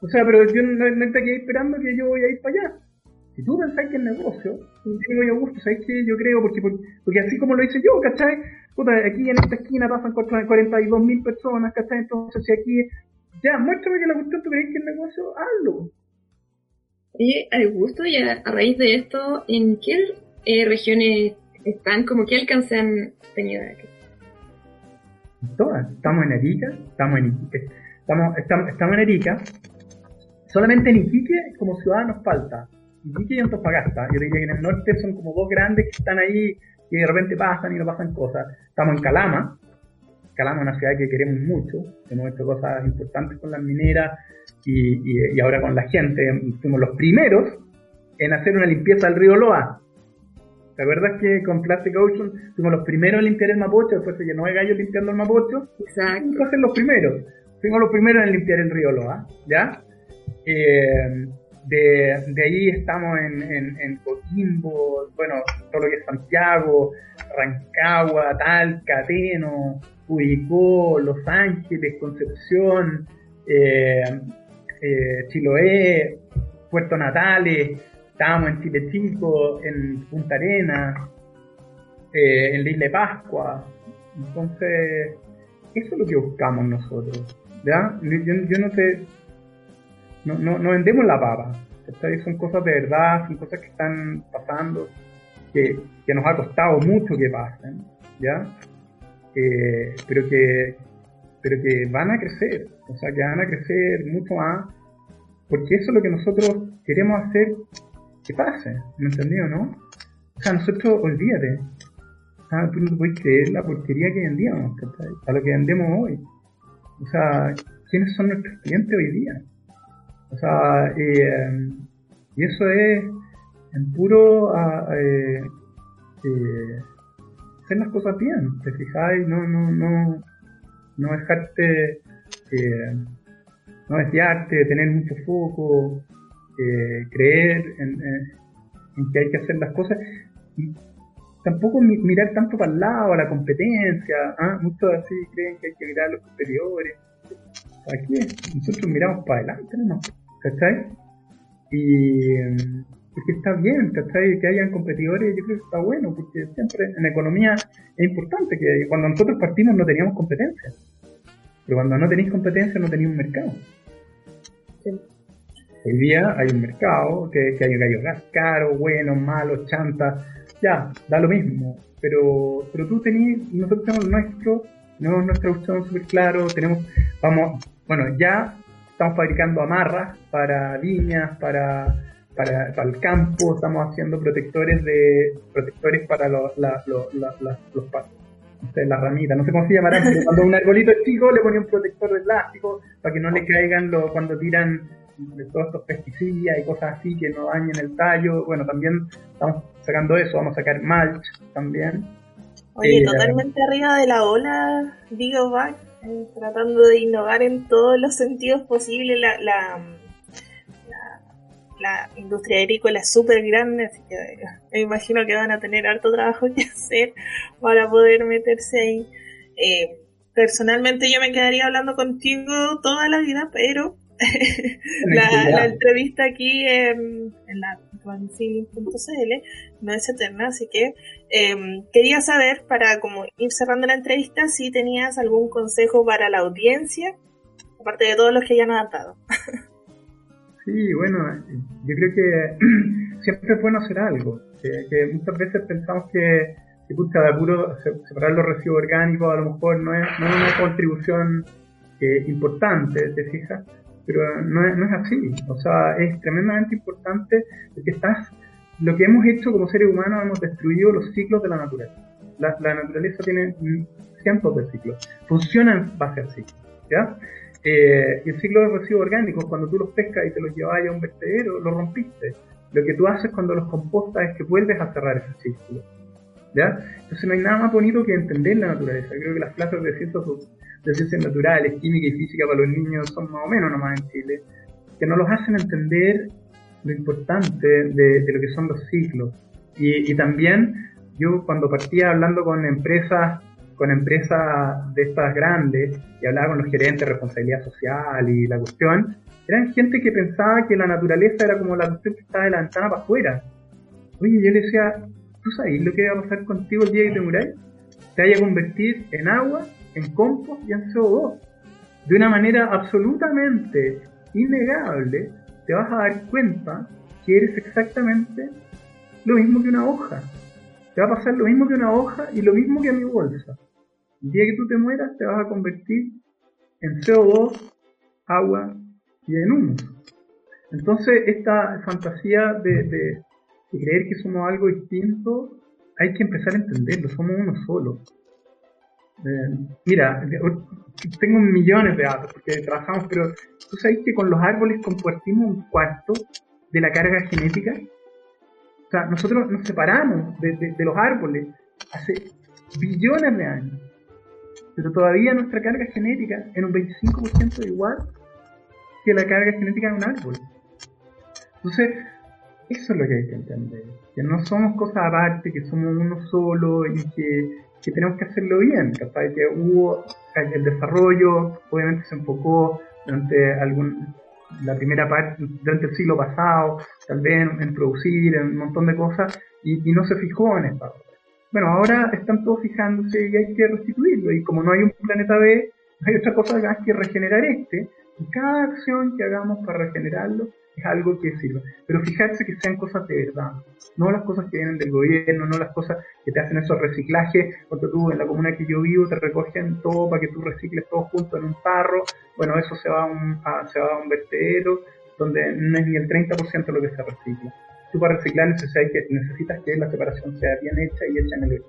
O sea, pero yo no, no te quedé esperando que yo voy a ir para allá. Si tú pensás que es negocio, digo yo, ¿sabes qué? Yo creo, porque, porque así como lo hice yo, ¿cachai? Puta, aquí en esta esquina pasan 42 mil personas, ¿cachai? Entonces, si aquí, ya, muéstrame que la cuestión tú crees que es negocio, hazlo. Oye, gusto y a, raíz de esto, ¿en qué eh, regiones están? ¿Como qué alcance han tenido aquí? Todas. Estamos en Arica, estamos en Iquique. Estamos, estamos, estamos en Arica. Solamente en Iquique, como ciudad, nos falta Iquique y Antofagasta. Yo diría que en el norte son como dos grandes que están ahí y de repente pasan y no pasan cosas. Estamos en Calama. Calama es una ciudad que queremos mucho. Hemos hecho cosas importantes con las mineras y, y, ahora con la gente. Fuimos los primeros en hacer una limpieza del río Loa. ¿Te acuerdas que con Plastic Ocean fuimos los primeros en limpiar el Mapocho? Después se llenó de gallos limpiando el Mapocho. Exacto. Ser los primeros. Fuimos los primeros en limpiar el río Loa. ¿Ya? Eh, de, de ahí estamos en, en, Coquimbo, bueno, todo lo que es Santiago, Rancagua, Talca, Teno, Curicó, Los Ángeles, Concepción, eh, eh, Chiloé, Puerto Natales, estábamos en Chile Chico, en Punta Arena, eh, en la Isla de Pascua. Entonces, eso es lo que buscamos nosotros. ¿ya? Yo, yo no sé no, no, no vendemos la papa. Son cosas de verdad, son cosas que están pasando, que, que nos ha costado mucho que pasen, ¿ya? Eh, pero que pero que van a crecer, o sea, que van a crecer mucho más porque eso es lo que nosotros queremos hacer que pase, ¿me entendió, no? O sea, nosotros, olvídate, ah, tú no puedes creer la porquería que vendíamos, a lo que vendemos hoy. O sea, ¿quiénes son nuestros clientes hoy día? O sea, eh, y eso es en puro eh, eh, hacer las cosas bien, te fijáis, no, no, no, no dejarte, eh, no desviarte, tener mucho foco, eh, creer en, que hay que hacer las cosas y tampoco mirar tanto para el lado, a la competencia, ¿ah? muchos así creen que hay que mirar a los superiores. Aquí nosotros miramos para adelante, ¿no? ¿Cachai? Y es que está bien, ¿cachai? Que hayan competidores, yo creo que está bueno, porque siempre en economía es importante que cuando nosotros partimos no teníamos competencia. Pero cuando no tenéis competencia no tenéis un mercado. Hoy día hay un mercado, que, que hay gallos gas caros, buenos, malos, chantas, ya, da lo mismo. Pero, pero tú tenés, nosotros tenemos nuestro, tenemos nuestra opción súper claro, tenemos, vamos, bueno, ya estamos fabricando amarras para viñas, para, para, el campo, estamos haciendo protectores de protectores para los, la, los, la, los pasos. las ramitas, no sé cómo se llamarán, pero cuando un arbolito es chico le ponía un protector de plástico para que no le caigan lo, cuando tiran todos estos pesticidas y cosas así que no dañen el tallo. Bueno, también estamos sacando eso, vamos a sacar mulch también. Oye, eh, totalmente arriba de la ola, digo, va tratando de innovar en todos los sentidos posibles. La, la, la, industria agrícola es súper grande, así que me imagino que van a tener harto trabajo que hacer para poder meterse ahí. Eh, personalmente yo me quedaría hablando contigo toda la vida, pero la, entrevista aquí en, en la no es eterna, así que em, quería saber, para como ir cerrando la entrevista, si tenías algún consejo para la audiencia, aparte de todos los que ya nos han dado. sí, bueno, yo creo que siempre es bueno hacer algo, que, muchas veces pensamos que, que pucha, de apuro separar los residuos orgánicos a lo mejor no es, no es una contribución eh, importante, ¿te fijas? pero no es, no es así. O sea, es tremendamente importante porque estás, lo que hemos hecho como seres humanos, hemos destruido los ciclos de la naturaleza. La, la naturaleza tiene cientos de ciclos, funciona en base al ciclo. ¿ya? Eh, y el ciclo de residuos orgánicos, cuando tú los pescas y te los llevas a un vertedero, lo rompiste. Lo que tú haces cuando los compostas es que vuelves a cerrar ese ciclo. ¿ya? Entonces no hay nada más bonito que entender la naturaleza. Creo que las clases de ciencias, de ciencias naturales, química y física para los niños son más o menos nomás en Chile, que nos los hacen entender lo importante de, lo que son los ciclos. Y, también yo cuando partía hablando con empresas con empresas de estas grandes y hablaba con los gerentes de responsabilidad social y la cuestión, eran gente que pensaba que la naturaleza era como la cuestión que estaba de la ventana para afuera. Oye, yo le decía, ¿Tú sabes lo que va a pasar contigo el día que te muráis? Te vaya a convertir en agua, en compost y en CO2. De una manera absolutamente innegable, te vas a dar cuenta que eres exactamente lo mismo que una hoja. Te va a pasar lo mismo que una hoja y lo mismo que a mi bolsa. El día que tú te mueras, te vas a convertir en CO2, agua y en humo. Entonces, esta fantasía de, y creer que somos algo distinto, hay que empezar a entenderlo, somos uno solo. Eh, mira, tengo millones de datos porque trabajamos, pero tú sabes que con los árboles compartimos un cuarto de la carga genética. O sea, nosotros nos separamos de, los árboles hace billones de años, pero todavía nuestra carga genética en un 25% igual que la carga genética de un árbol. Entonces, eso es lo que hay que entender. Que no somos cosas aparte, que somos uno solo y que, tenemos que hacerlo bien. Capaz que hubo el desarrollo, obviamente se enfocó durante algún, la primera parte, durante el siglo pasado, tal vez en, producir, en un montón de cosas, y, no se fijó en esta Bueno, ahora están todos fijándose y hay que restituirlo. Y como no hay un planeta B, hay otra cosa más que regenerar este. Y cada acción que hagamos para regenerarlo es algo que sirva. Pero fijarse que sean cosas de verdad, no las cosas que vienen del gobierno, no las cosas que te hacen esos reciclajes, porque tú en la comuna que yo vivo te recogen todo para que tú recicles todo junto en un tarro, bueno, eso se va a un, se va a un vertedero, donde no es ni el 30% lo que se recicla. Tú para reciclar necesitas que, necesitas que la separación sea bien hecha y hecha en el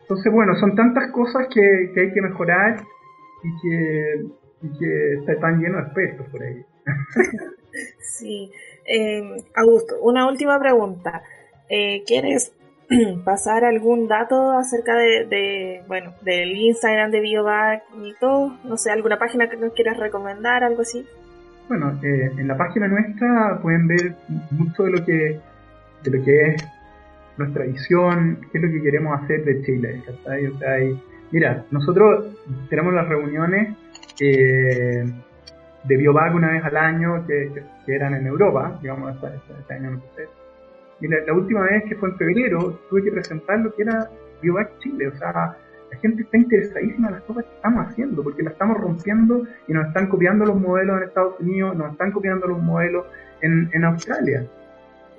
Entonces, bueno, son tantas cosas que, que hay que mejorar y que, y que está tan de aspectos por ahí. sí. Eh, Augusto, una última pregunta. Eh, ¿Quieres pasar algún dato acerca de, bueno, del Instagram de Biovac y todo? No sé, alguna página que nos quieras recomendar, algo así. Bueno, eh, en la página nuestra pueden ver mucho de lo que de lo que es nuestra visión, qué es lo que queremos hacer de Chile. mira, nosotros tenemos las reuniones eh, de Biovac una vez al año que, eran en Europa, digamos, este, año no sé y la, última vez que fue en febrero, tuve que presentar lo que era Biovac Chile. O sea, la gente está interesadísima en las cosas que estamos haciendo, porque la estamos rompiendo y nos están copiando los modelos en Estados Unidos, nos están copiando los modelos en, en Australia.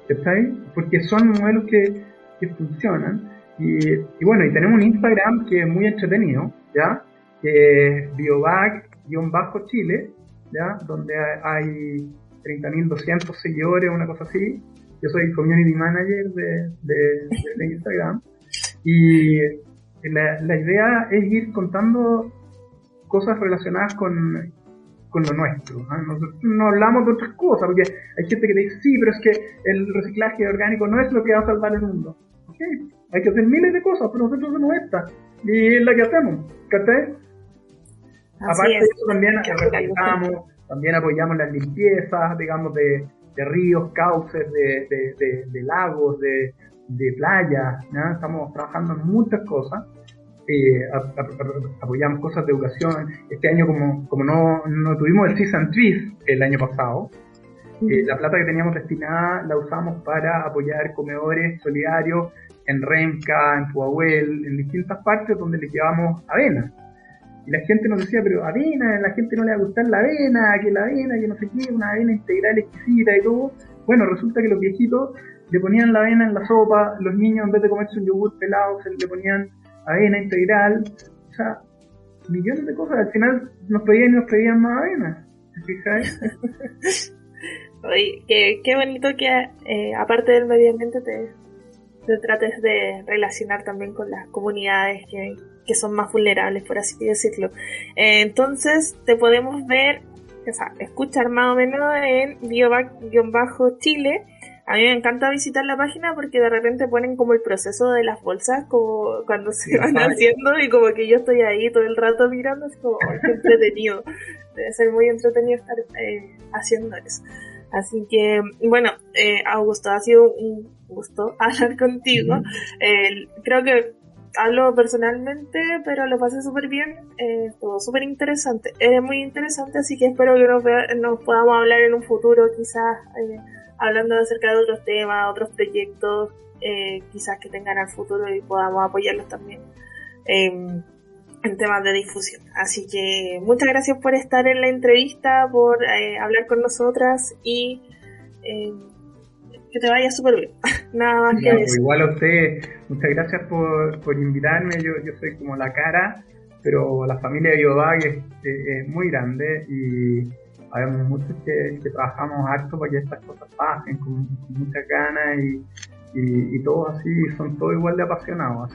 ¿Estáis? Porque son modelos que, que funcionan. Y, y, bueno, y tenemos un Instagram que es muy entretenido, ¿ya? Que es biovac-chile, ¿ya? Donde hay 30.200 seguidores, una cosa así. Yo soy community manager de, de, Instagram y la, la, idea es ir contando cosas relacionadas con, con lo nuestro. ¿ah? no hablamos de otras cosas, porque hay gente que dice, sí, pero es que el reciclaje orgánico no es lo que va a salvar el mundo. Okay. Hay que hacer miles de cosas, pero nosotros hacemos esta. Y es la que hacemos. ¿Cachai? Aparte de eso, también también apoyamos las limpiezas, digamos, de, de ríos, cauces, de, lagos, de, playas. Estamos trabajando en muchas cosas. Eh, apoyamos cosas de educación. Este año, como, como no, no tuvimos el Season Trees el año pasado, eh, la plata que teníamos destinada la usamos para apoyar comedores solidarios en Renca, en Puahuel, en distintas partes donde les llevamos avena. Y la gente nos decía, pero avena, a la gente no le va a gustar la avena, que la avena, que no sé qué, una avena integral exquisita y todo. Bueno, resulta que los viejitos le ponían la avena en la sopa, los niños en vez de comerse un yogur pelado, se le ponían avena integral. O sea, millones de cosas. Al final nos pedían y nos pedían más avena. ¿Te? Oye, qué, qué bonito que eh, aparte del medio ambiente te, te trates de relacionar también con las comunidades que, que son más vulnerables, por así decirlo. Eh, entonces, te podemos ver, o sea, escuchar más o menos en biobac-chile. A mí me encanta visitar la página porque de repente ponen como el proceso de las bolsas como cuando se van haciendo y como que yo estoy ahí todo el rato mirando, es como entretenido. Debe ser muy entretenido estar eh, haciendo eso. Así que, bueno, eh, Augusto, ha sido un gusto hablar contigo. creo que hablo personalmente, pero lo pasé súper bien, eh, súper interesante, eres muy interesante, así que espero que nos, nos podamos hablar en un futuro, quizás eh, hablando acerca de otros temas, otros proyectos, eh, quizás que tengan al futuro y podamos apoyarlos también en temas de difusión. Así que muchas gracias por estar en la entrevista, por eh, hablar con nosotras y que te vaya súper bien. Nada más que pues Igual a usted, muchas gracias por, por invitarme. Yo, yo soy como la cara, pero la familia de Yobag es, muy grande y habemos muchos que, trabajamos harto para que estas cosas pasen con, mucha ganas y, y, todos así, son todos igual de apasionados.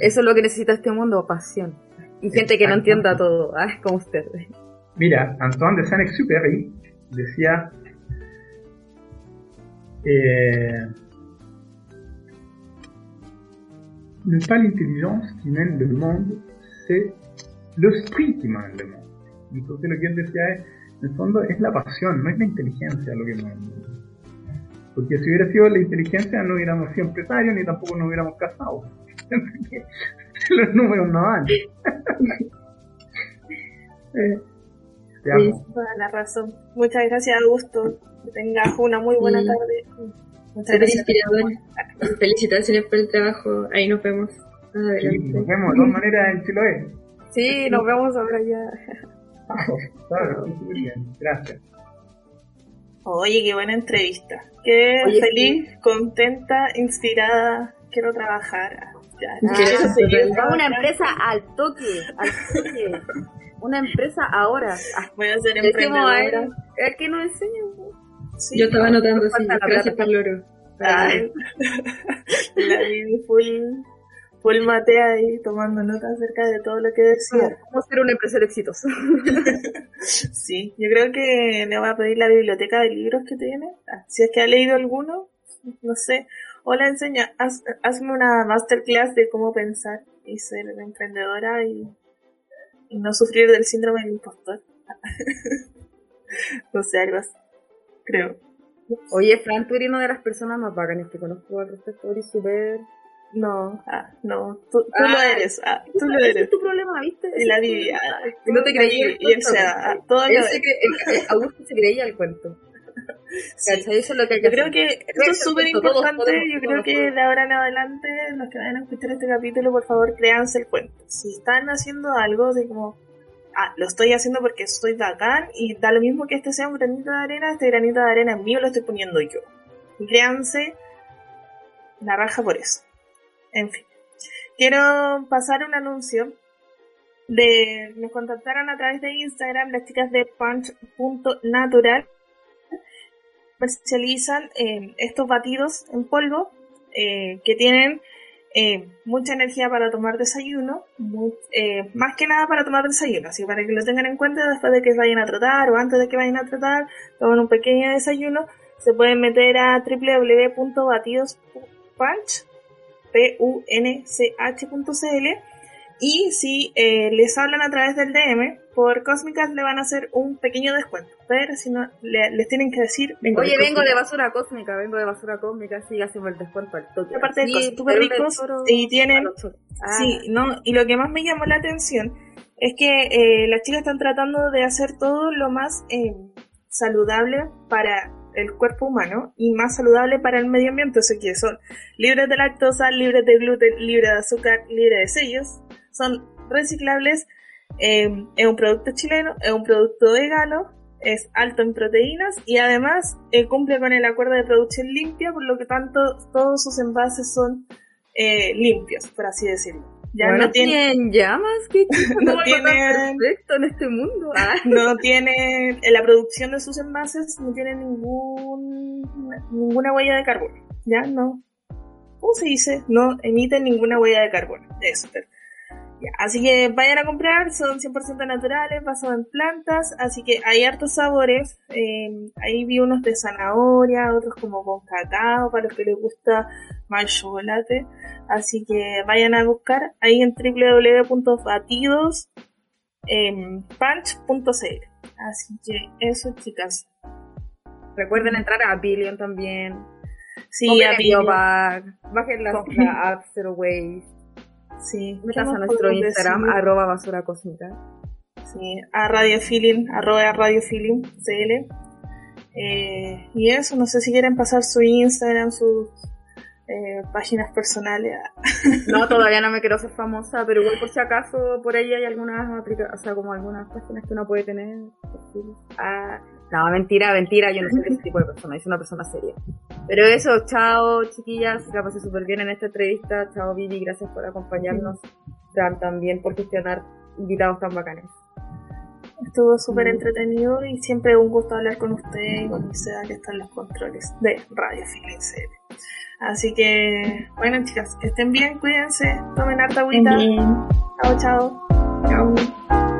eso. es lo que necesita este mundo, pasión. Y gente que no entienda todo, ¿ah? como usted. Mira, Antoine de Saint-Exupéry decía et n'est pas l'intelligence qui mène le monde, c'est l'esprit qui mène le monde. Entonces lo que él decía es, en el fondo es la pasión, no es la inteligencia lo que mueve mundo. Porque si hubiera sido la inteligencia no hubiéramos sido empresarios ni tampoco nos hubiéramos casado. Los números no van. eh, sí, toda la razón. Muchas gracias, Augusto. Que tengas una muy buena tarde. Muchas gracias. Felicitaciones por el trabajo. Ahí nos vemos. Sí, nos vemos de todas maneras en Chiloé. Sí, nos vemos ahora ya. claro, muy bien. Gracias. Oye, qué buena entrevista. Qué feliz, contenta, inspirada. Quiero trabajar. Ya, Quiero una empresa al toque, al toque. Una empresa ahora. Voy a ser emprendedora. ¿a qué nos enseñan? Sí. Yo estaba anotando la gracias plata. por loro. Ay, la Vivi full, full matea ahí tomando notas acerca de todo lo que decía. ¿Cómo ser un empresario exitoso? Sí, yo creo que le voy a pedir la biblioteca de libros que tiene. Ah, Si es que ha leído alguno, no sé. O la enseña, haz, hazme una masterclass de cómo pensar y ser emprendedora y no sufrir del síndrome del impostor. no sé, algo así. Creo. Oye, Fran, tú eres una de las personas más bacanas que conozco al respecto. Eres súper... No, ah, no, tú, tú Ah, lo eres, ah, tú lo eres. es tu problema, ¿viste? Y la problema. ah, Y no te creí el y cuento, se da, ¿cachai? ah, todo Él lo se de- cre- el- el- Augusto se creía el cuento. Sí. ¿Cachai? Eso es lo que hay que Yo creo que esto es súper importante. Yo creo que de ahora en adelante, los que vayan a escuchar este capítulo, por favor, créanse el cuento. Si están haciendo algo de como, ah, lo estoy haciendo porque soy bacán y da lo mismo que este sea un granito de arena, este granito de arena es mío, lo estoy poniendo yo. Y créanse la raja por eso. En fin. Quiero pasar un anuncio de nos contactaron a través de Instagram las chicas de punch.natural comercializan eh, estos batidos en polvo eh, que tienen eh, mucha energía para tomar desayuno, eh, más que nada para tomar desayuno, así para que lo tengan en cuenta después de que vayan a tratar o antes de que vayan a tratar, tomen un pequeño desayuno, se pueden meter a www.batidospunch punch.cl y si eh, les hablan a través del DM, por Cósmicas le van a hacer un pequeño descuento. Pero si no, le- les tienen que decir, vengo Oye, de vengo de basura cósmica, vengo de basura cósmica, sí, hacemos el descuento al toque. Aparte de Sí, cosas súper ricos y tienen-. Ah, Sí, no, y lo que más me llamó la atención es que eh, las chicas están tratando de hacer todo lo más eh, saludable para el cuerpo humano y más saludable para el medio ambiente, o sea que son libres de lactosa, libres de gluten, libres de azúcar, libres de sellos, son reciclables, eh, es un producto chileno, es un producto vegano, es alto en proteínas y además eh, cumple con el acuerdo de producción limpia, por lo que tanto todos sus envases son eh, limpios, por así decirlo. Ya bueno, no tiene, tienen llamas, ¿qué No tienen- perfecto en este mundo. Ah. no tiene, en la producción de sus envases no tiene ningún, ninguna huella de carbono. Ya no. ¿Cómo se dice? No emiten ninguna huella de carbono. Eso. ya, Así que vayan a comprar, son 100% naturales, basados en plantas, así que hay hartos sabores. eh, ahí vi unos de zanahoria, otros como con cacao, para los que les gusta más chocolate. Así que vayan a buscar ahí en www.batidos em. Así que eso, chicas. Recuerden entrar a Billion también. Sí, Compren a Biopack, Bajen la, Compren. la app Zero Waste. Sí, ¿qué Metas a nuestro Instagram, decir? arroba basura cósmica. Sí, a Radio Feeling, arroba Radio Feeling CL. Eh, y eso, no sé si quieren pasar su Instagram, sus eh, páginas personales. No, todavía no me quiero ser famosa, pero igual por si acaso por ahí hay algunas aplicaciones, o sea, como algunas páginas que uno puede tener. Ah, no, mentira, mentira, yo no soy ese tipo de persona, yo soy una persona seria. Pero eso, chao chiquillas, la pasé súper bien en esta entrevista, chao Vivi, gracias por acompañarnos, Fran también por gestionar invitados tan bacanes. Estuvo súper entretenido y siempre un gusto hablar con ustedes y con Isea que están los controles de Radio CL. Así que, bueno chicas, que estén bien, cuídense, tomen harta agüita. Chao, chao. Chao.